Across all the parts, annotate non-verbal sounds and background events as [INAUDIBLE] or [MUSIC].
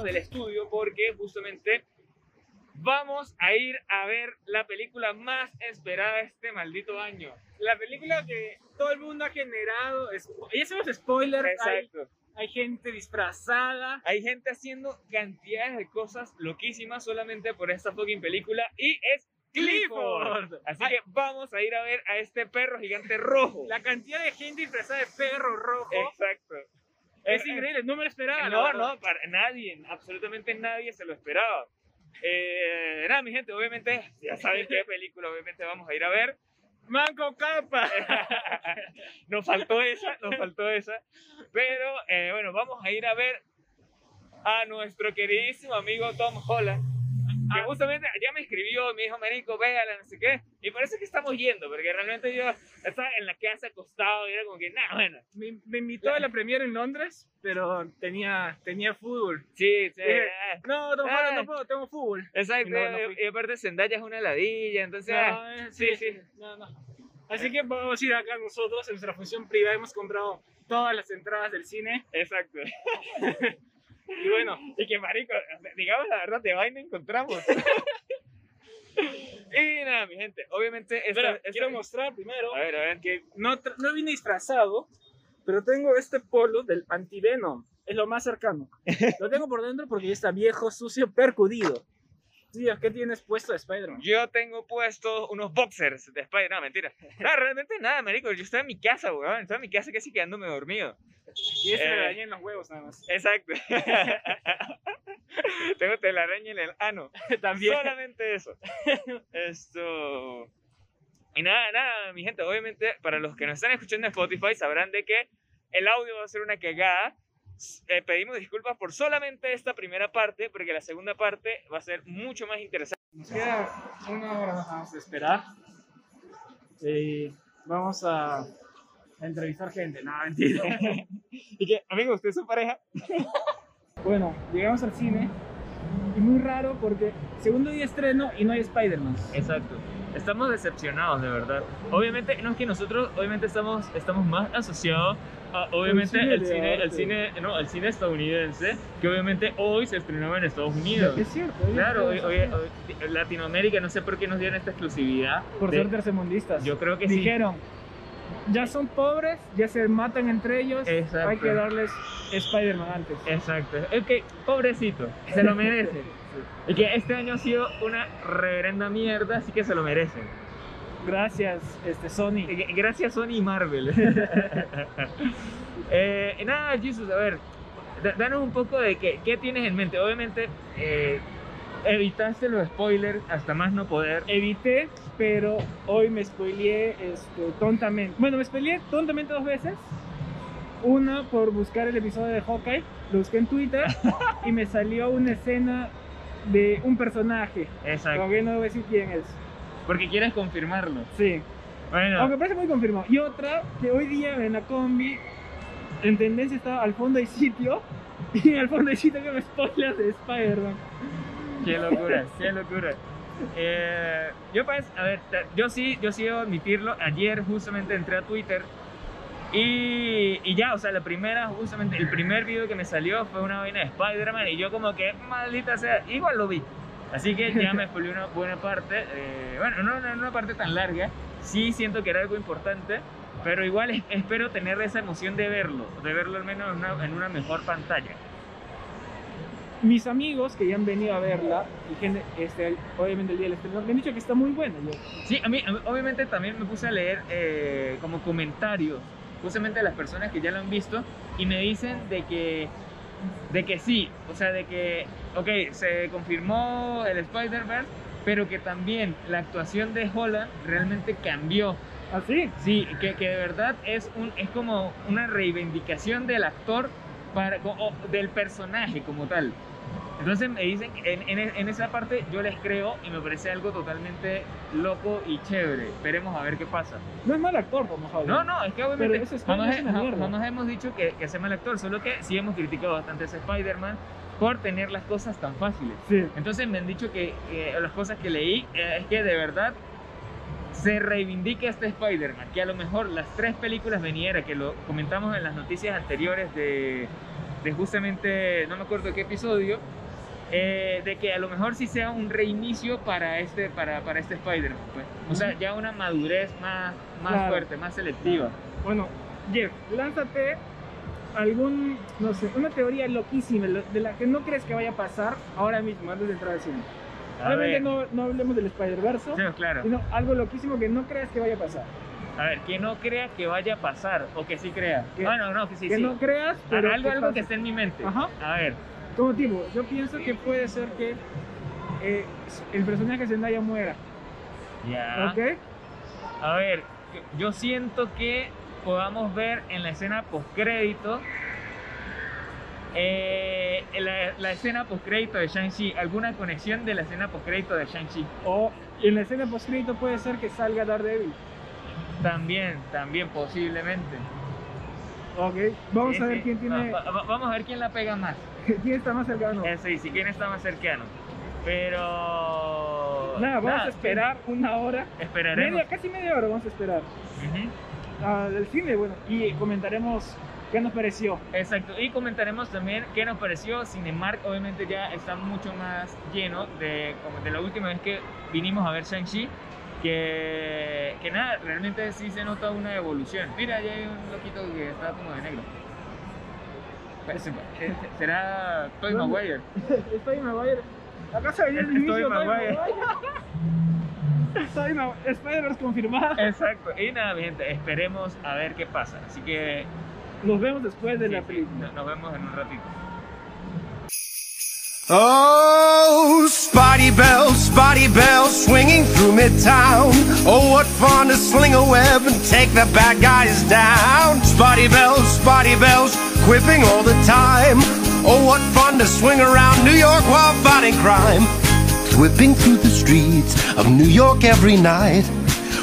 salimos del estudio porque justamente vamos a ir a ver la película más esperada este maldito año. La película que todo el mundo ha generado, es, ya los spoilers, hay, Exacto. hay gente disfrazada. Hay gente haciendo cantidades de cosas loquísimas solamente por esta fucking película y es Clifford. Clifford. Así Ay. que vamos a ir a ver a este perro gigante rojo. La cantidad de gente disfrazada de perro rojo Exacto. Es increíble, no me lo esperaba. No, no, para nadie, absolutamente nadie se lo esperaba. Eh, nada, mi gente, obviamente, ya saben qué película obviamente vamos a ir a ver. Manco capa. [LAUGHS] nos faltó esa, nos faltó esa. Pero eh, bueno, vamos a ir a ver a nuestro queridísimo amigo Tom Holland. Ah. justamente ya me escribió, me dijo, Marico, véala, no sé qué. Y parece que estamos yendo, porque realmente yo estaba en la casa acostado y era como que, nada, bueno. Me, me invitó a la premier en Londres, pero tenía, tenía fútbol. Sí, sí. Dije, ah, No, no, Ah. no puedo, tengo fútbol. Exacto, Y no, no y- aparte Zendaya es una ladilla, entonces... ah, No, eh, sí, sí. No, no. Así que vamos a ir acá nosotros en nuestra función privada. Hemos comprado todas las entradas del cine. Exacto. [LAUGHS] Y bueno, Y que marico, digamos la verdad, de vaina encontramos. [LAUGHS] y nada, mi gente, obviamente esta, espera, esta- quiero mostrar primero A ver, a ver. que no, no vine disfrazado, pero tengo este polo del antivenom. Es lo más cercano. [LAUGHS] Lo tengo por dentro porque ya está viejo, sucio, percudido. Tío, ¿qué tienes puesto de Spider-Man? Yo tengo puestos unos boxers de Spider, no, mentira. [LAUGHS] No, realmente nada, marico, yo estaba en mi casa, weón, estaba en mi casa casi quedándome dormido. Y este Eh. me dañé en los huevos nada más. Exacto. [LAUGHS] tengo telaraña en el ano. [LAUGHS] También. Solamente eso. Esto. Y nada, nada, mi gente. Obviamente, para los que nos están escuchando en Spotify, sabrán de que el audio va a ser una cagada. Eh, pedimos disculpas por solamente esta primera parte, porque la segunda parte va a ser mucho más interesante. Nos queda una hora más a esperar. Y vamos a, entrevistar gente. No, mentira. [LAUGHS] y que, amigo, ¿usted es su pareja? [LAUGHS] bueno, llegamos al cine. Y muy raro porque segundo día de estreno y no hay Spider-Man. Exacto. Estamos decepcionados, de verdad. Obviamente, no es que nosotros, obviamente, estamos, estamos más asociados a, obviamente, cine el cine, el cine, no, el cine estadounidense, que obviamente hoy se estrenaba en Estados Unidos. Es cierto. Claro, hoy- hoy- hoy- Latinoamérica, no sé por qué nos dieron esta exclusividad. Por de- ser tercermundistas. yo creo que sí. Dijeron, ya son pobres, ya se matan entre ellos, Exacto. hay que darles Spider-Man antes. Exacto. Es que, pobrecito, se lo merece. Y que este año ha sido una reverenda mierda, así que se lo merecen. Gracias, este, Sony. Gracias Sony y Marvel. [LAUGHS] eh, nada, Jesus, a ver, da- danos un poco de qué, qué tienes en mente. Obviamente, eh, evitaste los spoilers hasta más no poder. Evité, pero hoy me spoileé este, tontamente. Bueno, me spoileé tontamente dos veces. Una por buscar el episodio de Hawkeye, lo busqué en Twitter [LAUGHS] y me salió una escena de un personaje. Exacto. Aunque no voy a decir quién es. Porque quieres confirmarlo. Sí. Bueno, Aunque parece muy confirmado. Y otra, que hoy día en la combi, en tendencia estaba al fondo hay sitio. [LAUGHS] Y al fondo hay sitio que me spoilers de Spider-Man. Qué locura, qué locura. Eh, yo pues, a ver, yo sí, yo sí debo admitirlo. Ayer justamente entré a Twitter y, y ya, o sea, la primera, justamente, el primer video que me salió fue una vaina de Spider-Man y yo como que, maldita sea, igual lo vi. Así que ya me spoilé una buena parte. eh, bueno, no, no, una parte tan larga. Sí siento que era algo importante, pero igual es- espero tener esa emoción de verlo, de verlo al menos en una, en una mejor pantalla. Mis amigos que ya han venido a verla, y gente, este, obviamente el día del estreno, me han dicho que está muy buena. Yo, Sí, a mí, obviamente también me puse a leer eh, como comentarios, justamente de las personas que ya lo han visto, y me dicen de que, de que sí, o sea, de que, ok, se confirmó el Spider-Verse, pero que también la actuación de Holland realmente cambió. ¿Así? Sí, que, que de verdad es, un, es como una reivindicación del actor, para, o del personaje como tal. Entonces me dicen que en, en, en esa parte yo les creo y me parece algo totalmente loco y chévere. Esperemos a ver qué pasa. No es mal actor, Tom Holland. No, no, es que obviamente no nos, es no- mierda. no nos hemos dicho que, que sea mal actor, solo que sí hemos criticado bastante a ese Spider-Man por tener las cosas tan fáciles. Sí. Entonces me han dicho que eh, las cosas que leí eh, es que de verdad se reivindica este Spider-Man, que a lo mejor las tres películas veniera, que lo comentamos en las noticias anteriores de, de justamente, no me acuerdo qué episodio, eh, de que a lo mejor sí sea un reinicio para este, para, para este Spider-Man. Pues. O sea, ya una madurez más, más Claro. fuerte, más selectiva. Bueno, Jeff, lánzate algún, no sé, una teoría loquísima lo- de la que no crees que vaya a pasar ahora mismo, antes de entrar al cine. Obviamente no, no hablemos del Spider-Verse, sí, claro. sino algo loquísimo que no creas que vaya a pasar. A ver, que no crea que vaya a pasar o que sí crea. Que- Bueno, no, que sí, que sí. no creas, Ah, pero algo, que algo que esté en mi mente. Ajá. A ver, Como yo pienso que puede ser que eh, el personaje Zendaya muera, ya. ¿ok? A ver, yo siento que podamos ver en la escena postcrédito eh, la, la escena postcrédito de Shang-Chi, alguna conexión de la escena postcrédito de Shang-Chi. O en la escena postcrédito puede ser que salga Daredevil, También, también posiblemente. ¿ok? Vamos a ver quién tiene, Va- va- vamos a ver quién la pega más. Quién está más cercano. Eso y si quién está más cercano. Pero. Nada, vamos a esperar una hora, Esperaremos. media, casi media hora vamos a esperar Ujú. al cine, bueno, y comentaremos qué nos pareció. Exacto, y comentaremos también qué nos pareció. Cinemark obviamente ya está mucho más lleno de, como de la última vez que vinimos a ver Shang-Chi. Que, que nada, realmente sí se nota una evolución. Mira, ya hay un loquito que está como de negro. Parece- eh, ¿Será Toy. Maguire? [LAUGHS] Estoy Maguire. Acá se veía el inicio, Tobey Maguire. Maguire. Spider-Verse confirmado. Exacto, y nada, mi gente, esperemos a ver qué pasa. Así que Nos vemos después de sí, la sí, película. nos vemos en un ratito. Oh, Spotty Bells, Spotty Bells, swinging through Midtown. Oh, what fun to sling a web and take the bad guys down. Spotty Bells, Spotty Bells, quipping all the time. Oh, what fun to swing around New York while fighting crime. Whipping through the streets of New York every night.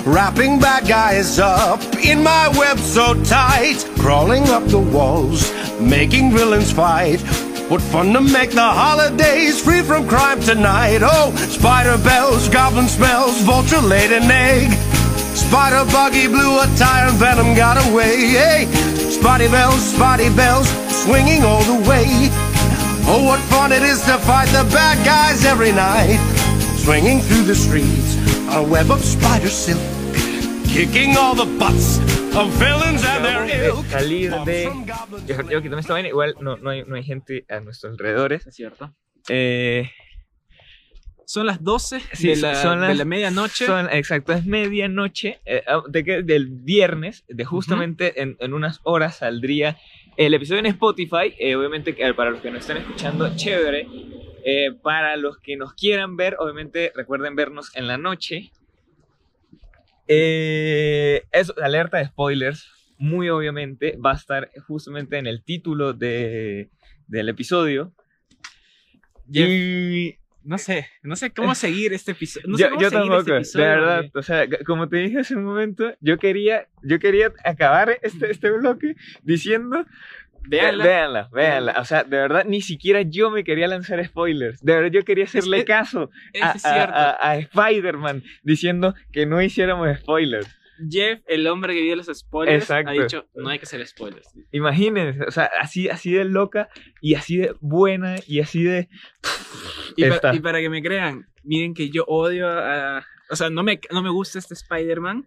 Wrapping bad guys up in my web so tight. Crawling up the walls, making villains fight. What fun to make the holidays free from crime tonight. Oh, spider bells, goblin smells, vulture laid an egg. Spider buggy blew a tire and venom got away. Hey, spotty bells, spotty bells, swinging all the way. Oh, what fun it is to fight the bad guys every night. Swinging through the streets a web of spider silk. Kicking all the butts of villains and their ilk. Salir de- Yo, yo quítame esta vaina, igual no, no, hay, no hay gente a nuestros alrededores. Es cierto. Eh, Son las 12 sí, de, la, son de la medianoche. son- exacto, es medianoche eh, ah, de que, del viernes, de justamente en, en unas horas saldría el episodio en Spotify. eh, obviamente, que, eh, para los que nos están escuchando, chévere. Eh, para los que nos quieran ver, obviamente recuerden vernos en la noche. Eh, eso, alerta de spoilers, muy obviamente, va a estar justamente en el título de, del episodio. Jeff, Y No sé, no sé cómo [LAUGHS] seguir este episodio. No sé yo, cómo yo seguir tampoco, este episodio, de verdad. O sea, como te dije hace un momento, yo quería, yo quería acabar este, este bloque diciendo, Véanla. véanla, véanla. O sea, de verdad, ni siquiera yo me quería lanzar spoilers. De verdad, yo quería hacerle Es- caso a, a- a- a Spider-Man diciendo que no hiciéramos spoilers. Jeff, el hombre que vio los spoilers, Exacto. ha dicho, no hay que hacer spoilers. Imagínense, o sea, así, así de loca y así de buena y así de... Y, pa- y para que me crean, miren que yo odio a... O sea, no me, no me gusta este Spider-Man,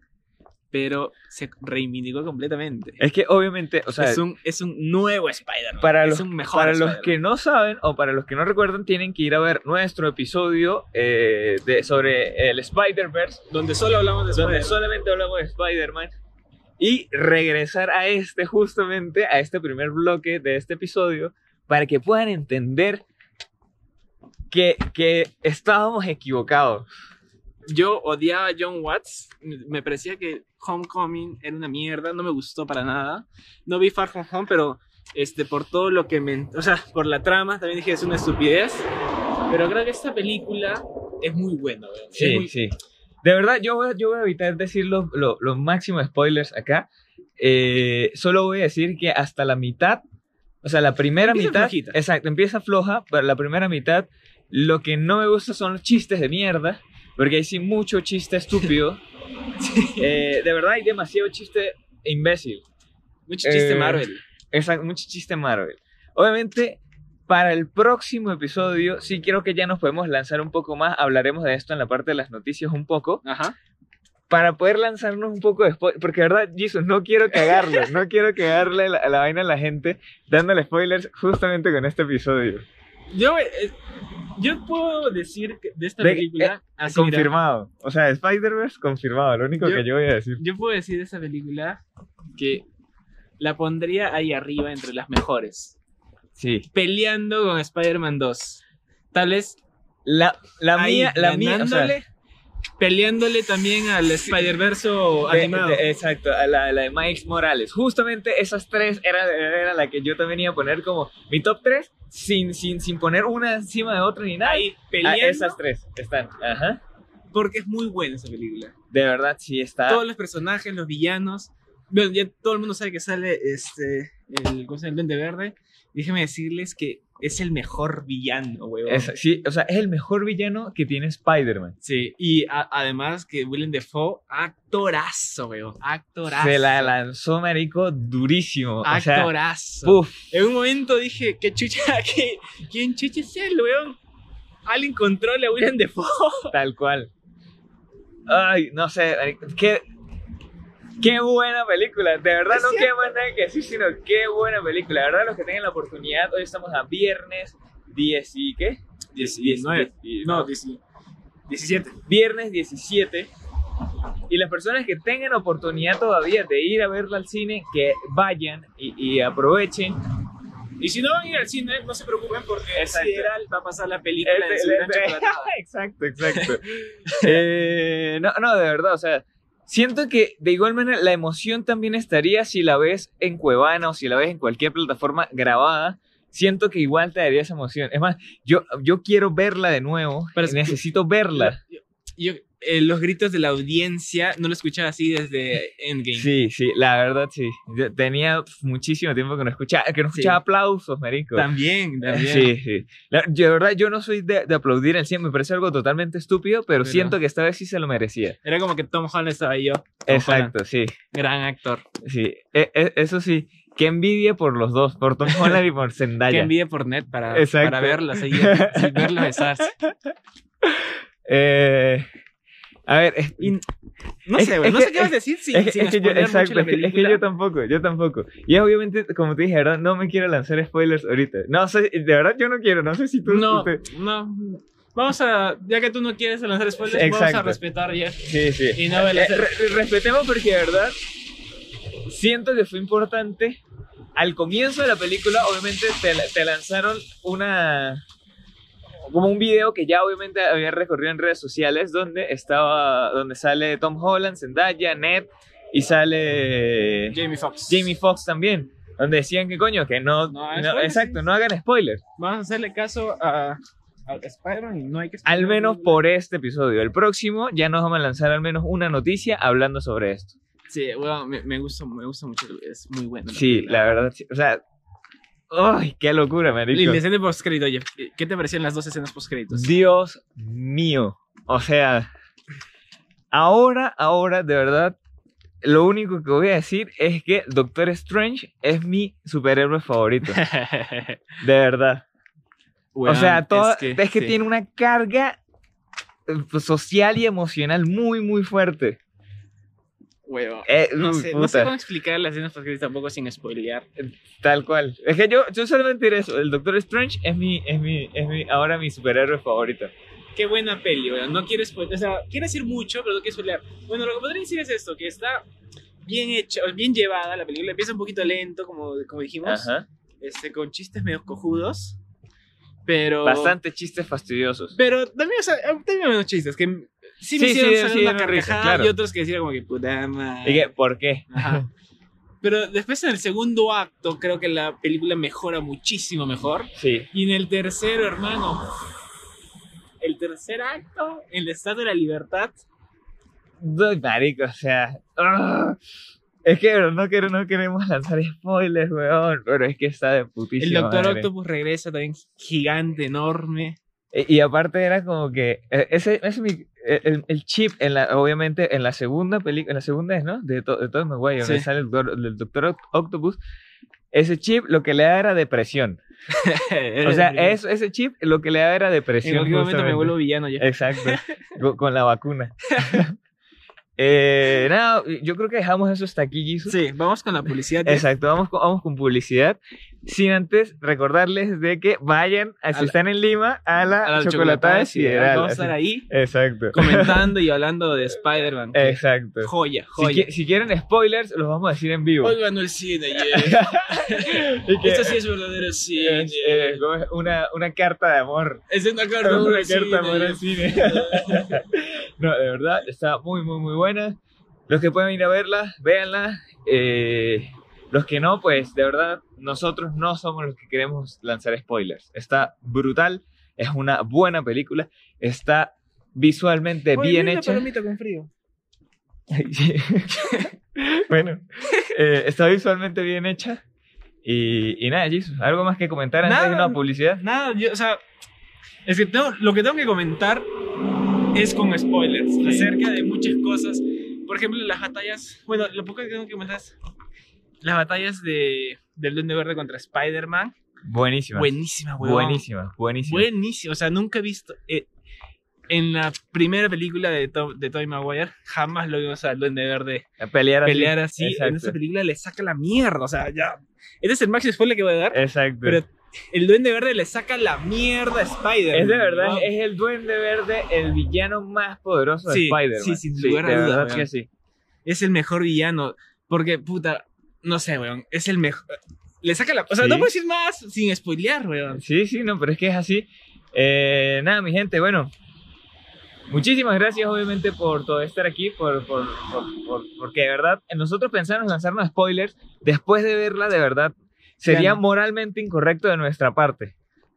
pero se reivindicó completamente. Es que obviamente, o sea, es, un, es un nuevo Spider-Man. para es los, un mejor para los que no saben o para los que no recuerdan, tienen que ir a ver nuestro episodio eh, de, sobre el Spider-Verse, Donde solo hablamos de donde solamente hablamos de Spider-Man, y regresar a este, justamente, a este primer bloque de este episodio, para que puedan entender que, que estábamos equivocados. Yo odiaba a John Watts. Me parecía que Homecoming era una mierda. No me gustó para nada. No vi Far From Home, pero este, por todo lo que me. O sea, por la trama, también dije es una estupidez. Pero creo que esta película es muy buena. Es Sí, muy- sí. De verdad, yo voy, a- yo voy a evitar decir los lo, los máximos spoilers acá. Eh, solo voy a decir que hasta la mitad, o sea, la primera Empieza mitad, flojita. exacto, empieza floja, pero la primera mitad, lo que no me gusta son los chistes de mierda, porque hay sí mucho chiste estúpido. [LAUGHS] [LAUGHS] Eh, de verdad hay demasiado chiste imbécil. Mucho chiste Eh, Marvel. Exacto, mucho chiste Marvel. Obviamente, para el próximo episodio, sí quiero que ya nos podemos lanzar un poco más. Hablaremos de esto en la parte de las noticias un poco. Ajá. Para poder lanzarnos un poco después. Porque, de verdad, Jesus, no quiero cagarlo. no quiero cagarle la, la vaina a la gente dándole spoilers justamente con este episodio. Yo, eh, yo puedo decir que de esta película. así, mira, confirmado. O sea, Spider-Verse confirmado. Lo único Yo- que yo voy a decir. yo puedo decir de esta película que la pondría ahí arriba entre las mejores. Sí. Peleando con Spider-Man 2. Tal vez La, la ahí, mía, la mía, o sea, ganándole, peleándole también al Spider-Verse de- animado. de- exacto, a la, la de Miles Morales. Justamente esas tres era, era la que yo también iba a poner como mi top 3 sin, sin, sin poner una encima de otra ni nada. ahí Ah, peleando. esas tres están. Ajá. Porque es muy buena esa película. De verdad, sí está. Todos los personajes, los villanos. Bueno, ya todo el mundo sabe que sale este, el, ¿cómo se llama? el Duende Verde. Déjenme decirles que es el mejor villano. Es- sí, o sea, es el mejor villano que tiene Spider-Man. Sí, y a- además que Willem Dafoe, actorazo, weón. Actorazo. Se la lanzó, marico, durísimo. O sea, Actorazo. puf. En un momento dije, ¿qué chucha? [LAUGHS] ¿Qué, ¿Quién chucha es él, weón? Alguien controla a Willem Dafoe. Tal cual. Ay, no sé, qué, qué buena película. De verdad no más nada que decir, sino qué buena película. De verdad, los que tengan la oportunidad, hoy estamos a viernes 10 y ¿qué? 19. diez- No, 17. Viernes 17. Y las personas que tengan oportunidad todavía de ir a verla al cine, que vayan y, y aprovechen. Y si no van a ir al cine, no se preocupen porque Exacto. Sideral va a pasar la película Este- gran este- chocolatada. [LAUGHS] exacto, exacto. Eh, no, no, de verdad, o sea, siento que de igual manera la emoción también estaría si la ves en Cuevana o si la ves en cualquier plataforma grabada. Siento que igual te daría esa emoción. Es más, yo, yo quiero verla de nuevo. Pero es- necesito verla. Yo, eh, los gritos de la audiencia no lo escuchaba así desde Endgame. Sí, sí, la verdad sí. Yo tenía muchísimo tiempo que no escuchaba, que no Sí. escuchaba aplausos, marico. También, también. Sí, sí. La- yo, de verdad, yo no soy de, de aplaudir en sí, me parece algo totalmente estúpido, pero, Pero- siento que esta vez sí se lo merecía. Era como que Tom Holland estaba yo. Tom Exacto, sí. Gran actor. Sí, e- e- eso sí, qué envidia por los dos, por Tom Holland y por Zendaya. envidia por net para, Exacto. para verlos verlos besarse. [LAUGHS] Eh, a ver, es, Y no Es- sé, güey, no que- sé qué vas a decir sin, es- sin que yo, spoilear mucho exacto, la es que, yo tampoco, yo tampoco. Y obviamente, como te dije, ¿verdad? No me quiero lanzar spoilers ahorita. No sé, de verdad yo no quiero, no sé si tú... No, usted- no. Vamos a, ya que tú no quieres lanzar spoilers, Sí, vamos a exacto. respetar ya. Sí, sí. Y no me Eh, re- respetemos porque de verdad siento que fue importante. Al comienzo de la película, obviamente, te, te lanzaron una. Como un video que ya obviamente había recorrido en redes sociales donde estaba. donde sale Tom Holland, Zendaya, Ned y sale Jamie Foxx. Jamie Foxx también. Donde decían que coño, que no. Exacto, no hagan spoilers. Vamos a hacerle caso a, y no hay que Al menos por este episodio. El próximo ya nos vamos a lanzar al menos una noticia hablando sobre esto. Sí, bueno, me, me gusta, me gusta mucho, es muy bueno. Sí, la verdad, sí. O sea, ¡ay, qué locura, Y marico! la escena post crédito, oye, ¿qué te parecían las dos escenas post créditos? Dios mío. O sea, ahora, ahora, de verdad, lo único que voy a decir es que Doctor Strange es mi superhéroe favorito. [LAUGHS] De verdad. o sea, todo, es que, sí. tiene una carga eh, social y emocional muy, muy fuerte. Huevo. Eh, No sé, no sé cómo explicar las escenas post tampoco sin spoilear. Tal cual. Es que yo, yo solamente diré eso. El Doctor Strange es mi, es mi, es mi, ahora mi superhéroe favorito. Qué buena peli, weón. No quiero spoilear, o sea, quiero decir mucho, pero no quiero spoilear. Bueno, lo que podría decir es esto, que está bien hecha, bien llevada la película. Empieza un poquito lento, como, como dijimos, Ajá. este, con chistes medio cojudos, pero... Bastante chistes fastidiosos. Pero también, o sea, también hay unos chistes que sí me Sí, hicieron sí, salir una carcajada claro. y otros que decían como que puta madre. ¿Y qué? ¿Por qué? Ajá. [LAUGHS] Pero después en el segundo acto creo que la película mejora muchísimo mejor. Sí. Y en el tercero, hermano, el tercer acto, el Estado de la Libertad, No, marico, o sea. Es que no, quiero, no queremos lanzar spoilers, weón. Pero es que está de putísima el Doctor madre. Octopus regresa también gigante, enorme. Y, y aparte era como que. eh, Ese, ese es mi- el, el chip, en la, obviamente, en la segunda película. En la segunda es, ¿no? De, to, de Tobey Maguire, donde Sí. sale el, doctor- el Doctor Oct- Octopus. Ese chip lo que le da era depresión. [LAUGHS] O sea, es, ese chip lo que le da era En depresión. cualquier momento me vuelvo villano ya. Exacto, [LAUGHS] con, con la vacuna. [LAUGHS] Eh, nada, yo creo que dejamos eso hasta aquí, Jesus. Sí, vamos con la publicidad. Exacto, vamos con, vamos con publicidad. Sin antes recordarles de que vayan, a, si están en Lima, a la, A la chocolatada de Sideral. Vamos a estar ahí Exacto. comentando y [LAUGHS] hablando de Spider-Man. Exacto. Joya, Si, joya. qui- si quieren spoilers, los vamos a decir en vivo. Hoy ganó el cine, [LAUGHS] yeah. Y que- Esto sí es verdadero cine. es, eh, como es una, una carta de amor. Es una carta una carta de amor al cine. [LAUGHS] no, de verdad, está muy, muy, muy buena. Los que pueden ir a verla, véanla. Eh, los que no, pues de verdad, nosotros no somos los que queremos lanzar spoilers. Está brutal, es una buena película, está visualmente Oye, bien hecha. palomita con frío. [LAUGHS] [LAUGHS] bueno, eh, está visualmente bien hecha. Y, y nada, Jesus, ¿algo más que comentar antes de Nada. una publicidad? Nada, yo, o sea, es que tengo- lo que tengo que comentar es con spoilers acerca de muchas cosas. Por ejemplo, las batallas, bueno, lo poco que tengo que comentar es las batallas de, del Duende Verde contra Spider-Man. Buenísima. Buenísima, weón. Buenísima, buenísima. Buenísima, o sea, nunca he visto... eh, en la primera película de, de Tobey Maguire, jamás lo vimos al Duende Verde Pelear así. pelear así. En esa película le saca la mierda, o sea, ya... Este es el máximo spoiler que voy a dar. Exacto. Pero el Duende Verde le saca la mierda a Spider. es de verdad, es el Duende Verde, el villano más poderoso de Sí, Spider-Man. sí, sin lugar a dudas, weón. que sí. Es el mejor villano. Porque, puta, no sé, weón. Es el mejor. Le saca la. O sea, Sí. no puedo decir más sin spoilear, weón. Sí, sí, no, pero es que es así. Eh, nada, mi gente, bueno. Muchísimas gracias, obviamente, por todo estar aquí, por, por, por- por- porque de verdad, nosotros pensamos lanzarnos spoilers, después de verla, de verdad, sería moralmente incorrecto de nuestra parte.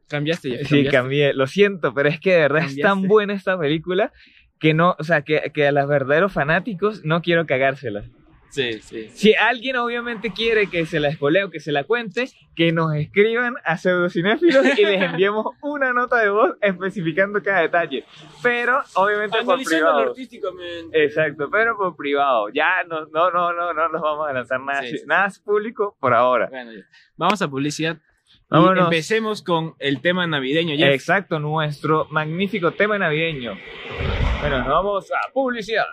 Cambiaste ya. Sí, cambié, lo siento, pero es que de verdad es tan buena esta película que no, o sea, que, que a los verdaderos fanáticos no quiero cagársela. Sí, sí. Si alguien obviamente quiere que se la espoleo, que se la cuente, que nos escriban a pseudocinéfilos y les enviemos [LAUGHS] una nota de voz especificando cada detalle. Pero obviamente por privado. artísticamente. Exacto, pero por privado. Ya no, no, no, no, no nos vamos a lanzar nada, Sí, nada público por ahora. Bueno. Vamos a publicidad. Y empecemos con el tema navideño. Ya. Exacto, nuestro magnífico tema navideño. Bueno, nos vamos a publicidad.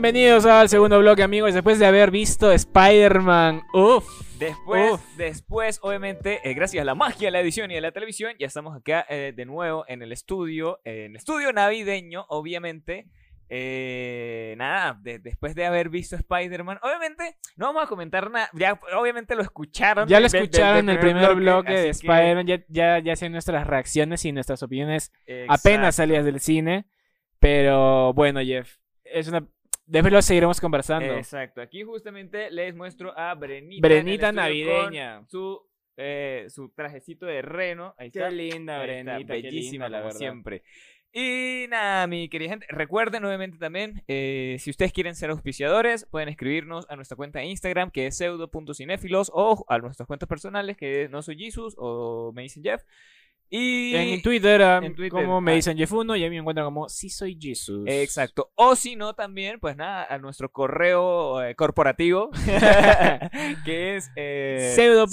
Bienvenidos al segundo bloque, amigos. Después de haber visto Spider-Man, uff, Después, Uf. después, obviamente, eh, gracias a la magia de la edición y de la televisión, ya estamos acá eh, de nuevo en el estudio, en el estudio navideño, obviamente. Eh, nada, de- después de haber visto Spider-Man, obviamente no vamos a comentar nada, ya obviamente lo escucharon. ya lo de- de- de- escucharon en el primer bloque de que, Spider-Man. Ya, ya, ya nuestras reacciones y nuestras opiniones exacto. apenas salidas del cine. Pero bueno, Jeff, es una. Después lo seguiremos conversando. Exacto, aquí justamente les muestro a Brenita. Brenita con navideña. Su, eh, su trajecito de reno. Ahí Qué está. linda, Ahí está, Brenita, qué bellísima, linda, la como verdad. siempre. Y nada, mi querida gente, recuerden nuevamente también, eh, si ustedes quieren ser auspiciadores, pueden escribirnos a nuestra cuenta de Instagram, que es pseudo.cinéfilos, o a nuestras cuentas personales, que es no soy Jesus, o me dicen Jeff. Y... En Twitter, um, en Twitter, como me ah. dicen Jeff1 y a mí me encuentran como Si Soy Jesus. Exacto. O si no, también, pues nada, a nuestro correo eh, corporativo, [LAUGHS] [LAUGHS] que es eh, Pseudo-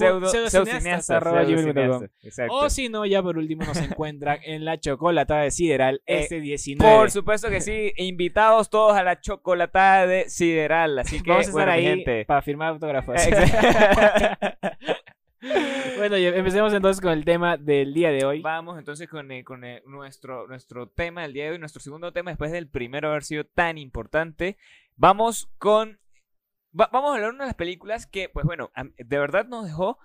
arroba Exacto. O si no, ya por último nos encuentran en la chocolatada de Sideral Eh, este 19. Por supuesto que sí, invitados todos a la chocolatada de Sideral, así que Vamos a estar bueno, ahí gente. para firmar autógrafos. [LAUGHS] [LAUGHS] Bueno, empecemos entonces con el tema del día de hoy. Vamos entonces con, eh, con eh, nuestro, nuestro tema del día de hoy, nuestro segundo tema, después del primero haber sido tan importante. Vamos con. va- vamos a hablar de una de las películas que, pues bueno, de verdad nos dejó.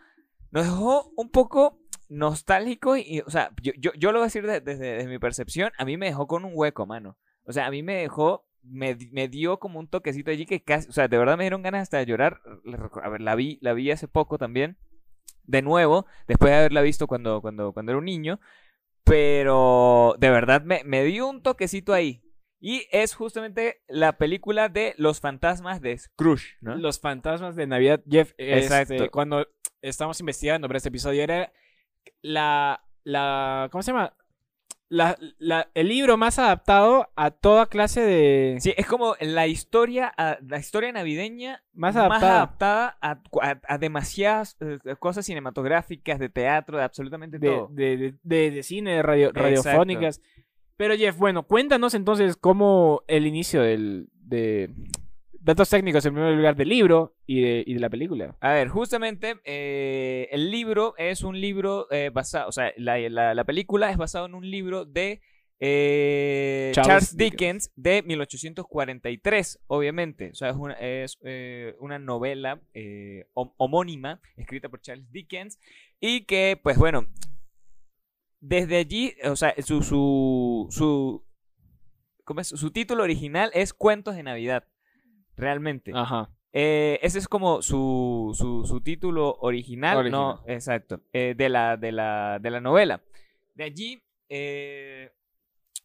Nos dejó un poco nostálgico y, o sea, yo, yo, yo lo voy a decir de- desde, desde mi percepción, a mí me dejó con un hueco, mano. O sea, a mí me dejó, me, me dio como un toquecito allí que casi, o sea, de verdad me dieron ganas hasta de llorar. A ver, la vi, la vi hace poco también, de nuevo, después de haberla visto cuando, cuando, cuando era un niño, pero de verdad me, me dio un toquecito ahí. Y es justamente la película de Los fantasmas de Scrooge, ¿no? Los fantasmas de Navidad, Jeff. Exacto. este, cuando estamos investigando para este episodio, era la, la. ¿Cómo se llama? La- la- el libro más adaptado a toda clase de... Sí, es como la historia, a- la historia navideña Más adaptada. adaptada a, a- a demasiadas eh, cosas cinematográficas, de teatro, de absolutamente de, todo. de, de- cine, de radio- radiofónicas. Pero Jeff, bueno, cuéntanos entonces cómo el inicio del, de datos técnicos en primer lugar del libro y de, y de la película. A ver, justamente eh, el libro es un libro eh, basado, o sea, la, la- la película es basada en un libro de eh, Charles Charles, Dickens. Dickens. de 1843, obviamente. O sea, es una, es, eh, una novela eh, hom- homónima escrita por Charles Dickens y que, pues bueno, desde allí, o sea, su, su, su, ¿cómo es? su título original es Cuentos de Navidad, realmente. Ajá. Eh, ese es como su, su, su título original, no, exacto, eh, de, la, de, la, de la novela. De allí, eh,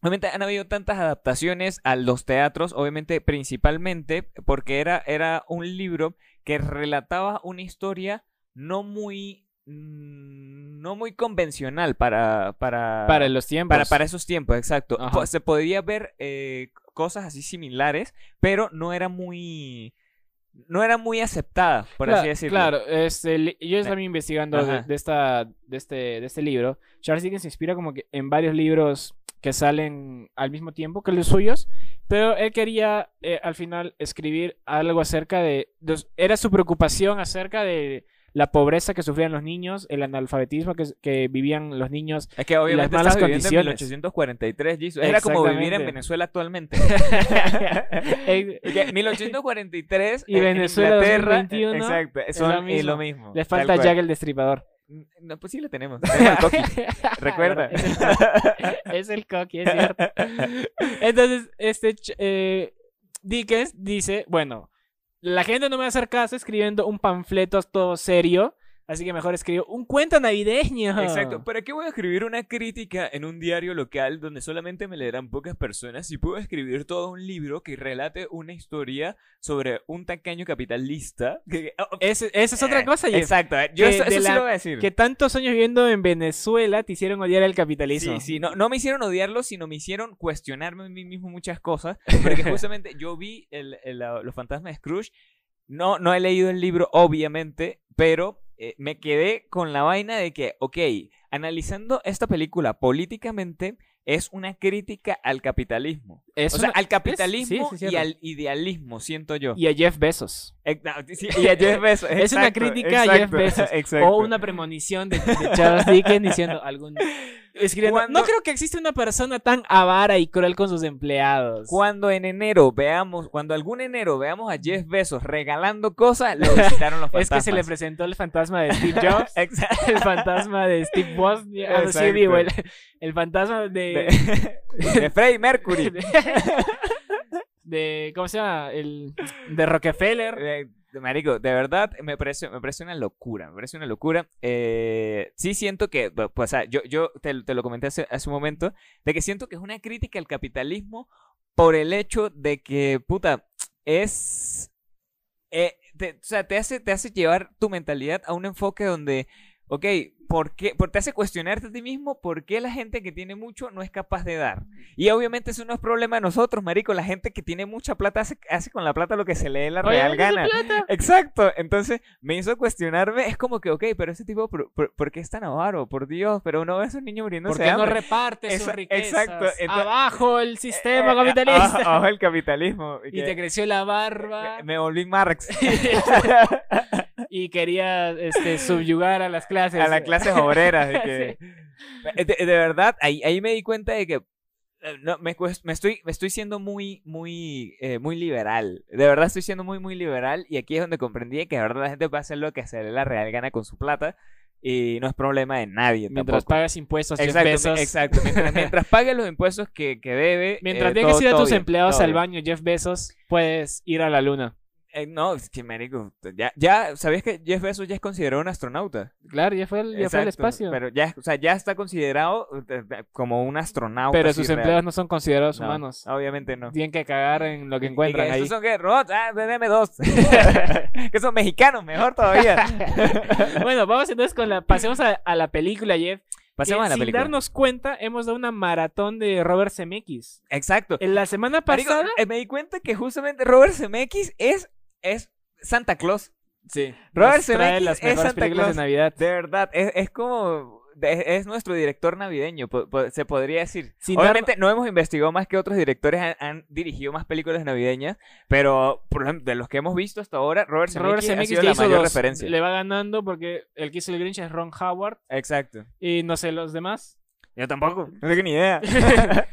obviamente han habido tantas adaptaciones a los teatros, obviamente principalmente porque era, era un libro que relataba una historia no muy, no muy convencional para, para, Para los tiempos. para, para esos tiempos, exacto. Ajá. Se podía ver eh, cosas así similares, pero no era muy. No era muy aceptada, por así decirlo. Claro, este, yo también investigando de, esta, de, este, de este libro, Charles Dickens se inspira como que en varios libros que salen al mismo tiempo que los suyos, pero él quería eh, al final escribir algo acerca de, de- Era su preocupación acerca de la pobreza que sufrían los niños, el analfabetismo que, que vivían los niños. Es que obviamente malas estás viviendo en condiciones. 1843, Jesus. Era como vivir en. Venezuela actualmente. [LAUGHS] Eh, Que 1843 Y en Venezuela Inglaterra, 2021 exacto, es son- lo es mismo. lo mismo. Le tal falta. Jack el Destripador. No, pues sí lo tenemos. tenemos al Coqui. Recuerda. Es el, [LAUGHS] [LAUGHS] el coqui, es cierto. Entonces, este eh, Dickens dice, bueno, la gente no me va a hacer caso escribiendo un panfleto todo serio, así que mejor escribo un cuento navideño. Exacto. ¿Para qué voy a escribir una crítica en un diario local donde solamente me leerán pocas personas si puedo escribir todo un libro que relate una historia sobre un tacaño capitalista? Oh, oh, esa es otra eh, cosa, Jeff. Exacto. Yo que eso, sí la- lo voy a decir. Que tantos años viviendo en Venezuela te hicieron odiar el capitalismo. Sí, sí, no, no me hicieron odiarlo, sino me hicieron cuestionarme a mí mismo muchas cosas. [LAUGHS] Porque justamente yo vi el- el- la- los fantasmas de Scrooge. No, no he leído el libro, obviamente, pero eh, me quedé con la vaina de que, ok, analizando esta película políticamente, es una crítica al capitalismo. Es o sea, una- al capitalismo sí, sí, y al idealismo, siento yo. Y a Jeff Bezos. Eh, no, sí, [LAUGHS] y a Jeff Bezos, Es una exacto, crítica a Jeff Bezos. [LAUGHS] exacto. O una premonición de, de Charles Dickens diciendo algún... escribiendo, Cuando- No creo que exista una persona tan avara y cruel con sus empleados. Cuando en enero veamos, cuando algún enero veamos a Jeff Bezos regalando cosas, lo visitaron [LAUGHS] los Es fantasmas. que se le presentó el fantasma de Steve Jobs, [LAUGHS] el fantasma de Steve Wozniak, [LAUGHS] sí, digo, el, el fantasma de, De, de Freddie Mercury. de, de- ¿cómo se llama? El de Rockefeller. Marico, de verdad me parece, me parece una locura, me parece una locura. Eh, sí siento que, pues, o sea, yo, yo te, lo comenté hace, hace un momento, de que siento que es una crítica al capitalismo por el hecho de que, puta, es... eh, o sea, te hace, te hace llevar tu mentalidad a un enfoque donde, ok, ¿por qué? Por, te hace cuestionarte a ti mismo por qué la gente que tiene mucho no es capaz de dar. Y obviamente eso no es problema de nosotros, marico. La gente que tiene mucha plata hace, hace con la plata lo que se le dé la real Obviamente gana. plata. Exacto. Entonces me hizo cuestionarme. Es como que, ok, pero ese tipo, ¿por, por, por qué es tan avaro? Por Dios, pero uno ve a esos niños muriéndose ¿Por qué no reparte sus Esa- riquezas? exacto, entonces- Abajo el sistema Eh, eh, capitalista. ah, el capitalismo. y te creció la barba. me, me volví Marx. [LAUGHS] [LAUGHS] y quería este, subyugar a las clases. a las clases obreras. de, [LAUGHS] que- de, de verdad, ahí, ahí me di cuenta de que eh, no, me, me estoy, me estoy siendo muy, muy, eh, muy liberal. De verdad estoy siendo muy, muy liberal. Y aquí es donde comprendí que de verdad la gente puede hacer lo que se le la real gana con su plata. Y no es problema de nadie. Mientras tampoco. pagas impuestos, Exacto, Bezos. exacto. Mientras, [LAUGHS] mientras pague los impuestos que, que debe. Mientras eh, dejes todo- ir a tus empleados al baño, Jeff Bezos, puedes ir a la luna. Eh, no, es que marico, ya, ya, ¿sabías que Jeff Bezos ya es considerado un astronauta? Claro, ya fue, el- ya fue al espacio. Pero, Pero ya, o sea, ya está considerado eh, eh, como un astronauta. así sus real. empleados no son considerados No, humanos. Obviamente no. Tienen que cagar en lo que Y encuentran que ahí. ¿Estos son qué? ¿Robots? Ah, deme dos. [LAUGHS] [LAUGHS] que son mexicanos, mejor todavía. [LAUGHS] bueno, vamos entonces con la. Pasemos a, a la película, Jeff. Pasemos que a la sin película. darnos cuenta, hemos dado una maratón de Robert Zemeckis. Exacto. En la semana Marico, pasada. eh, me di cuenta que justamente Robert Zemeckis es, es Santa Claus. Sí. Robert trae las es mejores Santa películas Claus. de Navidad. De verdad, es, es como... Es, es nuestro director navideño, po- po- se podría decir. Sin Obviamente no hemos investigado más que otros directores han, han dirigido más películas navideñas, pero por ejemplo, de los que hemos visto hasta ahora, Robert Zemeckis, Robert ha sido la mayor dos. referencia. Le va ganando porque el que hizo el Grinch es Ron Howard. Exacto. Y no sé los demás. Yo tampoco, [LAUGHS] no tengo ni idea. [LAUGHS]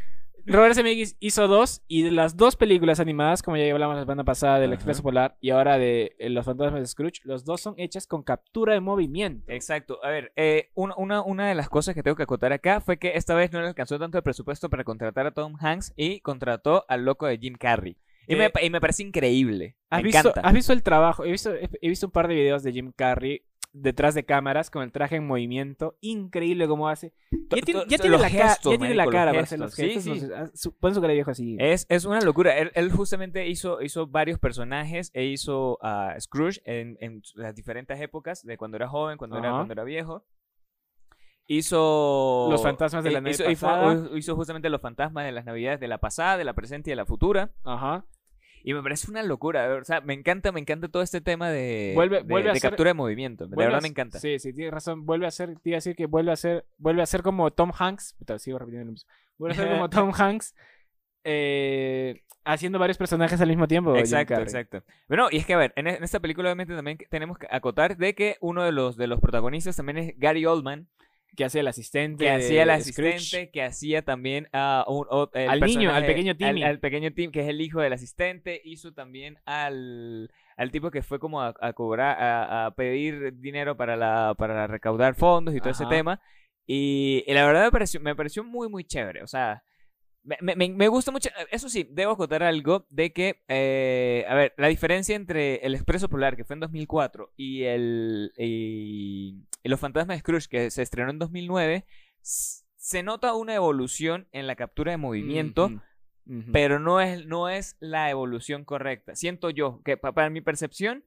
Robert Zemeckis hizo dos y de las dos películas animadas, como ya hablamos la semana pasada del Ajá. Expreso Polar y ahora de eh, Los Fantasmas de Scrooge, los dos son hechas con captura de movimiento. Exacto. A ver, eh, una, una, una de las cosas que tengo que acotar acá fue que esta vez no le alcanzó tanto el presupuesto para contratar a Tom Hanks y contrató al loco de Jim Carrey. Y, Eh, me, pa- y me parece increíble. ¿Has me visto, encanta. ¿Has visto el trabajo? He visto, he he visto un par de videos de Jim Carrey detrás de cámaras con el traje en movimiento. Increíble cómo hace. Ya tiene, ya la, cara, gestos, ya tiene la cara para hacer los gestos. Sí, sí. entonces, ah, su- cara de viejo así. Es, es una locura. Él, él justamente hizo, hizo varios personajes e hizo a Scrooge en, en las diferentes épocas, de cuando era joven, cuando, era, cuando era viejo. Hizo... Los fantasmas de la eh, Navidad hizo, hizo justamente los fantasmas de las navidades de la pasada, de la presente y de la futura. Ajá. Y me parece una locura. O sea, me encanta, me encanta todo este tema de, Vuelve- de- vuelve a de ser- captura de movimiento. De verdad a me encanta. Sí, sí, tienes razón. Vuelve a ser, te iba a decir que vuelve a ser, vuelve a ser como Tom Hanks. Puta, sigo repitiendo lo mismo. Vuelve a ser como [LAUGHS] Tom Hanks eh, haciendo varios personajes al mismo tiempo. Exacto, exacto. Bueno, y es que a ver, en, e- en esta película obviamente también tenemos que acotar de que uno de los, de los protagonistas también es Gary Oldman, Que hacía el asistente. que hacía el Scrooge. asistente, que hacía también a un, o- Al niño, al pequeño Timmy. Al, al pequeño Tim, que es el hijo del asistente, hizo también al, al tipo que fue como a, a cobrar, a, a pedir dinero para, la, para recaudar fondos y todo ese Ajá. tema. Y, y la verdad me pareció, me pareció muy, muy chévere. O sea, me, me- me- gusta mucho. Eso sí, debo acotar algo de que, eh, a ver, la diferencia entre el Expreso Polar, que fue en 2004, y, el, y, y Los Fantasmas de Scrooge, que se estrenó en 2009, s- se nota una evolución en la captura de movimiento, pero no es, no es la evolución correcta. Siento yo que, pa- para mi percepción,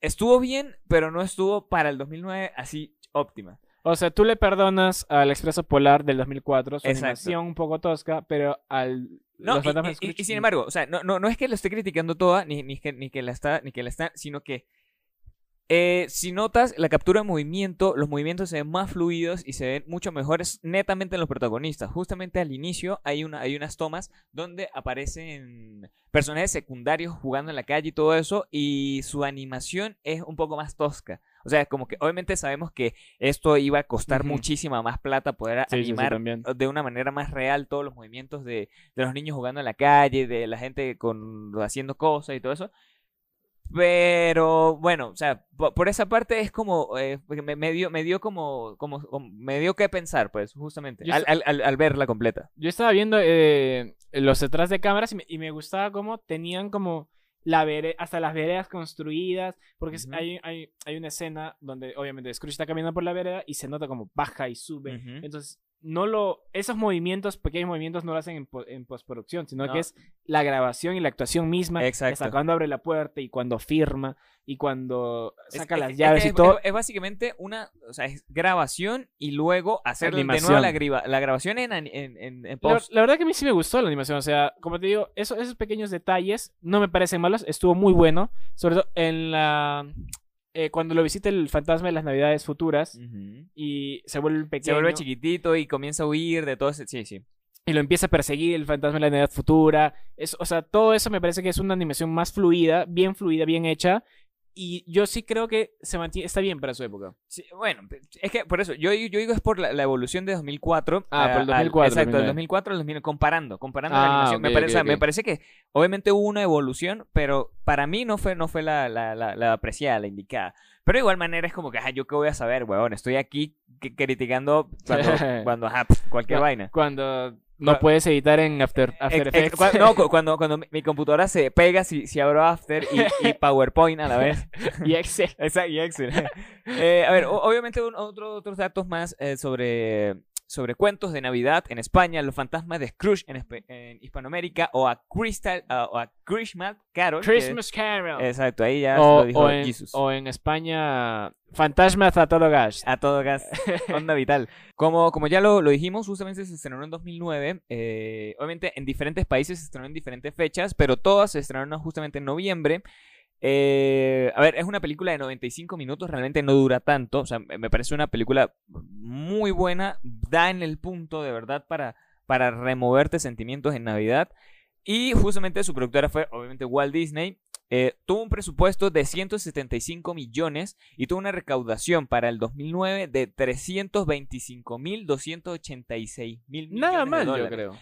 estuvo bien, pero no estuvo para el 2009 así óptima. O sea, tú le perdonas al Expreso Polar del 2004 su Exacto. animación un poco tosca, pero al No, y, Fantasmas de y- y- Scrooge- y sin embargo, o sea, no, no, no es que lo esté criticando toda, ni, ni, que, ni que la está, ni que la está, sino que eh, si notas la captura de movimiento, los movimientos se ven más fluidos y se ven mucho mejores netamente en los protagonistas. Justamente al inicio hay, una, hay unas tomas donde aparecen personajes secundarios jugando en la calle y todo eso, y su animación es un poco más tosca. O sea, como que obviamente sabemos que esto iba a costar muchísima más plata poder Sí, sí, sí, animar de una manera más real todos los movimientos de, de los niños jugando en la calle, de la gente con haciendo cosas y todo eso. Pero bueno, o sea, po- por, esa parte es como eh, me, me dio me dio como, como, como- me dio que pensar, pues, justamente, Yo al, sé- al, al- al verla completa. Yo estaba viendo eh, los detrás de cámaras y me, y me gustaba cómo tenían como la vere- hasta las veredas construidas, porque hay, hay, hay una escena donde obviamente Scrooge está caminando por la vereda y se nota como baja y sube. Entonces, no lo, esos movimientos, pequeños movimientos, no lo hacen en, po- en postproducción, sino No. que es la grabación y la actuación misma. Exacto. Hasta cuando abre la puerta y cuando firma y cuando Es- saca es- las es llaves que y es- todo. Es, es básicamente una, o sea, es grabación y luego hacer de nuevo la, griba- la grabación en, en, en, en La, post. la verdad que a mí sí me gustó la animación. O sea, como te digo, eso- esos pequeños detalles no me parecen malos. Estuvo muy bueno. Sobre todo en la. Eh, cuando lo visita el fantasma de las navidades futuras y se vuelve pequeño. Se vuelve chiquitito y comienza a huir de todo ese... Sí, sí. y lo empieza a perseguir el fantasma de la Navidad futura. Es, o sea, todo eso me parece que es una animación más fluida, bien fluida, bien hecha. Y yo sí creo que se mantiene, está bien para su época. Sí, bueno, es que por eso, yo, yo digo es por la, la evolución de 2004. Ah, por el a- al- 2004, exacto, del 2009. 2004 al 2009, comparando, comparando Ah, la animación. me, parece, me parece que obviamente hubo una evolución, pero para mí no fue, no fue la, la, la, apreciada, la indicada. Pero de igual manera es como que, ajá, yo qué voy a saber, weón, estoy aquí criticando cuando, [LAUGHS] cuando ajá, cualquier Cu- vaina. Cuando no puedes editar en After, After Eh, eh, Effects. no, cu- [LAUGHS] cuando, cuando mi- computadora se pega si, si abro After y, y [LAUGHS] PowerPoint a la vez. y Excel. [LAUGHS] Exacto, y Excel. Eh, a ver, obviamente un- otro- otros datos más eh, sobre, sobre cuentos de Navidad en España, los fantasmas de Scrooge en, en Hispanoamérica o a Crystal a- o a Christmas Carol. que- Christmas Carol. exacto, ahí ya o, lo dijo o en, Jesus. o en España, Fantasmas a todo gas. A todo gas. [LAUGHS] Onda vital. Como, como ya lo, lo dijimos, justamente se estrenó en 2009. eh, obviamente en diferentes países se estrenó en diferentes fechas, pero todas se estrenaron justamente en noviembre. Eh, a ver, es una película de 95 minutos, realmente no dura tanto. O sea, me parece una película muy buena. Da en el punto, de verdad, para, para removerte sentimientos en Navidad. Y justamente su productora fue, obviamente, Walt Disney. Eh, tuvo un presupuesto de 175 millones y tuvo una recaudación para el 2009 de 325.286 mil millones Nada de mal, yo creo.